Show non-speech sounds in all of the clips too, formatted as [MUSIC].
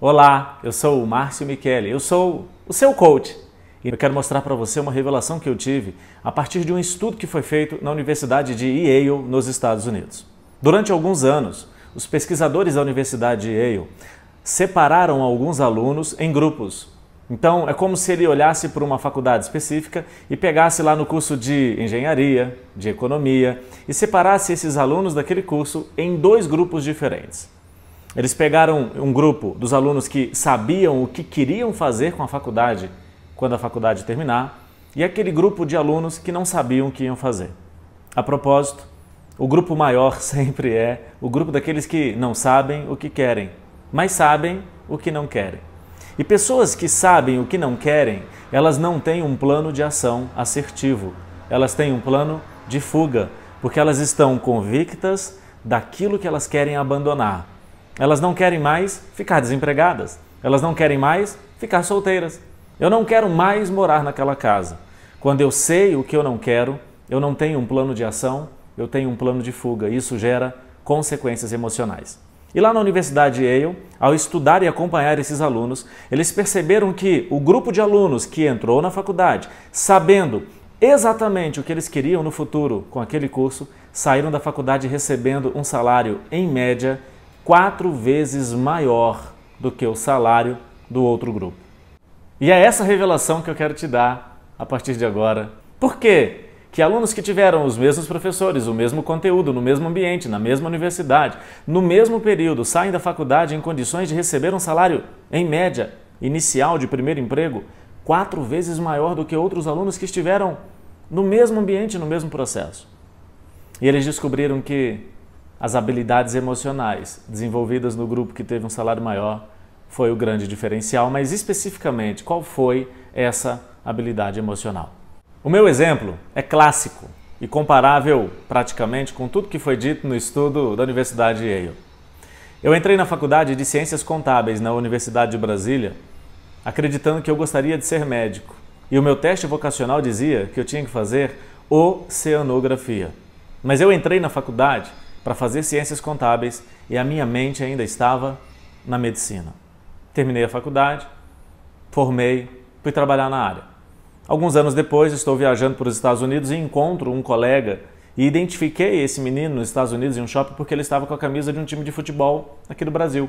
Olá, eu sou o Márcio Michele, eu sou o seu coach e eu quero mostrar para você uma revelação que eu tive a partir de um estudo que foi feito na Universidade de Yale, nos Estados Unidos. Durante alguns anos, os pesquisadores da Universidade de Yale separaram alguns alunos em grupos. Então, é como se ele olhasse para uma faculdade específica e pegasse lá no curso de engenharia, de economia e separasse esses alunos daquele curso em dois grupos diferentes. Eles pegaram um grupo dos alunos que sabiam o que queriam fazer com a faculdade quando a faculdade terminar e aquele grupo de alunos que não sabiam o que iam fazer. A propósito, o grupo maior [LAUGHS] sempre é o grupo daqueles que não sabem o que querem, mas sabem o que não querem. E pessoas que sabem o que não querem, elas não têm um plano de ação assertivo, elas têm um plano de fuga, porque elas estão convictas daquilo que elas querem abandonar. Elas não querem mais ficar desempregadas, elas não querem mais ficar solteiras. Eu não quero mais morar naquela casa. Quando eu sei o que eu não quero, eu não tenho um plano de ação, eu tenho um plano de fuga. Isso gera consequências emocionais. E lá na Universidade Yale, ao estudar e acompanhar esses alunos, eles perceberam que o grupo de alunos que entrou na faculdade, sabendo exatamente o que eles queriam no futuro com aquele curso, saíram da faculdade recebendo um salário, em média, quatro vezes maior do que o salário do outro grupo. E é essa revelação que eu quero te dar a partir de agora. Por quê? Que alunos que tiveram os mesmos professores, o mesmo conteúdo, no mesmo ambiente, na mesma universidade, no mesmo período, saem da faculdade em condições de receber um salário, em média, inicial de primeiro emprego, quatro vezes maior do que outros alunos que estiveram no mesmo ambiente, no mesmo processo. E eles descobriram que as habilidades emocionais desenvolvidas no grupo que teve um salário maior foi o grande diferencial, mas especificamente qual foi essa habilidade emocional. O meu exemplo é clássico e comparável praticamente com tudo que foi dito no estudo da Universidade de Yale. Eu entrei na faculdade de Ciências Contábeis na Universidade de Brasília, acreditando que eu gostaria de ser médico, e o meu teste vocacional dizia que eu tinha que fazer oceanografia. Mas eu entrei na faculdade para fazer Ciências Contábeis e a minha mente ainda estava na medicina. Terminei a faculdade, formei, fui trabalhar na área. Alguns anos depois, estou viajando para os Estados Unidos e encontro um colega e identifiquei esse menino nos Estados Unidos em um shopping porque ele estava com a camisa de um time de futebol aqui do Brasil.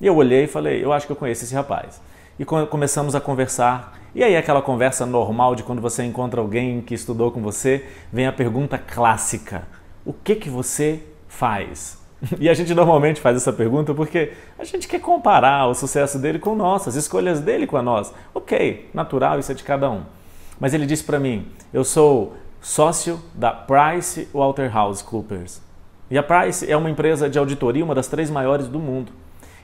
E eu olhei e falei, eu acho que eu conheço esse rapaz. E começamos a conversar. E aí aquela conversa normal de quando você encontra alguém que estudou com você, vem a pergunta clássica: o que que você faz? [LAUGHS] E a gente normalmente faz essa pergunta porque a gente quer comparar o sucesso dele com o nosso, as escolhas dele com a nossa. Ok, natural, isso é de cada um. Mas ele disse para mim: eu sou sócio da Price Waterhouse Coopers. E a Price é uma empresa de auditoria, uma das três maiores do mundo.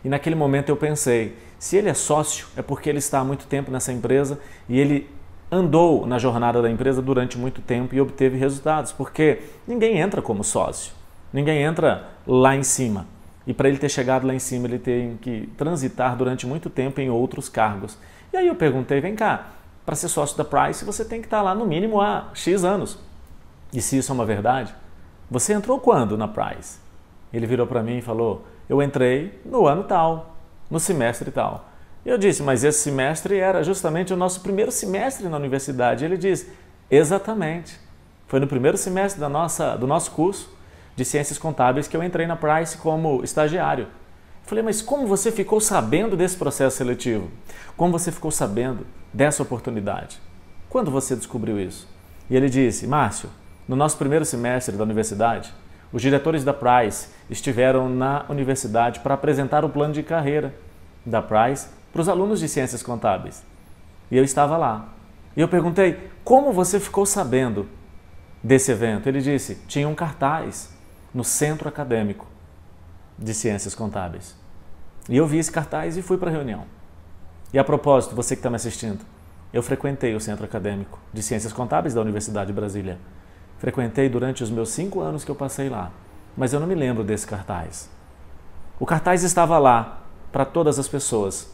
E naquele momento eu pensei: se ele é sócio, é porque ele está há muito tempo nessa empresa e ele andou na jornada da empresa durante muito tempo e obteve resultados, porque ninguém entra como sócio. Ninguém entra lá em cima. E para ele ter chegado lá em cima, ele tem que transitar durante muito tempo em outros cargos. E aí eu perguntei: vem cá, para ser sócio da Price, você tem que estar lá no mínimo há X anos. E se isso é uma verdade, você entrou quando na Price? Ele virou para mim e falou: Eu entrei no ano tal, no semestre tal. E eu disse: Mas esse semestre era justamente o nosso primeiro semestre na universidade. Ele disse: Exatamente. Foi no primeiro semestre da nossa, do nosso curso de Ciências Contábeis que eu entrei na Price como estagiário. Falei, mas como você ficou sabendo desse processo seletivo? Como você ficou sabendo dessa oportunidade? Quando você descobriu isso? E ele disse, Márcio, no nosso primeiro semestre da universidade, os diretores da Price estiveram na universidade para apresentar o plano de carreira da Price para os alunos de Ciências Contábeis. E eu estava lá. E eu perguntei, como você ficou sabendo desse evento? Ele disse, tinha um cartaz no Centro Acadêmico de Ciências Contábeis. E eu vi esse cartaz e fui para a reunião. E a propósito, você que está me assistindo, eu frequentei o Centro Acadêmico de Ciências Contábeis da Universidade de Brasília. Frequentei durante os meus cinco anos que eu passei lá, mas eu não me lembro desse cartaz. O cartaz estava lá para todas as pessoas,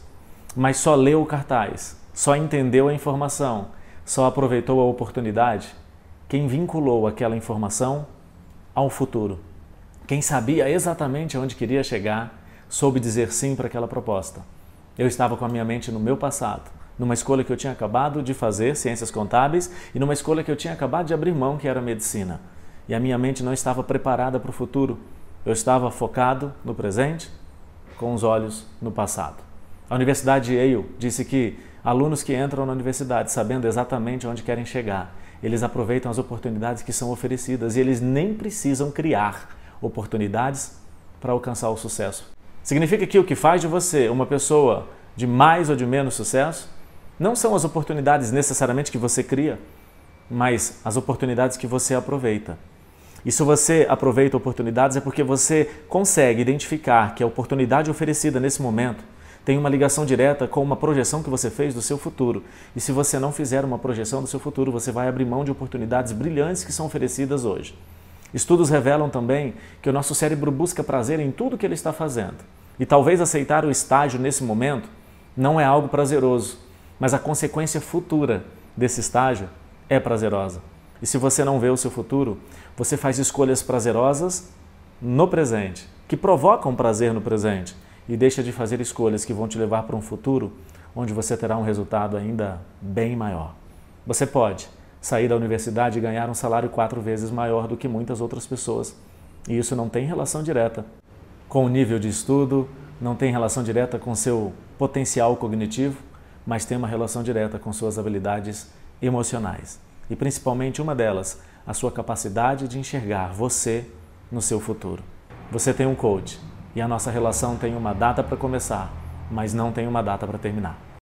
mas só leu o cartaz, só entendeu a informação, só aproveitou a oportunidade quem vinculou aquela informação ao futuro. Quem sabia exatamente aonde queria chegar soube dizer sim para aquela proposta. Eu estava com a minha mente no meu passado, numa escolha que eu tinha acabado de fazer, ciências contábeis, e numa escolha que eu tinha acabado de abrir mão, que era medicina. E a minha mente não estava preparada para o futuro. Eu estava focado no presente, com os olhos no passado. A Universidade Yale disse que alunos que entram na universidade sabendo exatamente onde querem chegar, eles aproveitam as oportunidades que são oferecidas e eles nem precisam criar oportunidades para alcançar o sucesso. Significa que o que faz de você uma pessoa de mais ou de menos sucesso não são as oportunidades necessariamente que você cria, mas as oportunidades que você aproveita. E se você aproveita oportunidades é porque você consegue identificar que a oportunidade oferecida nesse momento tem uma ligação direta com uma projeção que você fez do seu futuro. E se você não fizer uma projeção do seu futuro, você vai abrir mão de oportunidades brilhantes que são oferecidas hoje. Estudos revelam também que o nosso cérebro busca prazer em tudo que ele está fazendo. E talvez aceitar o estágio nesse momento não é algo prazeroso, mas a consequência futura desse estágio é prazerosa. E se você não vê o seu futuro, você faz escolhas prazerosas no presente, que provocam prazer no presente, e deixa de fazer escolhas que vão te levar para um futuro onde você terá um resultado ainda bem maior. Você pode sair da universidade e ganhar um salário quatro vezes maior do que muitas outras pessoas. E isso não tem relação direta com o nível de estudo, não tem relação direta com seu potencial cognitivo, mas tem uma relação direta com suas habilidades emocionais. E principalmente uma delas, a sua capacidade de enxergar você no seu futuro. Você tem um coach e a nossa relação tem uma data para começar, mas não tem uma data para terminar.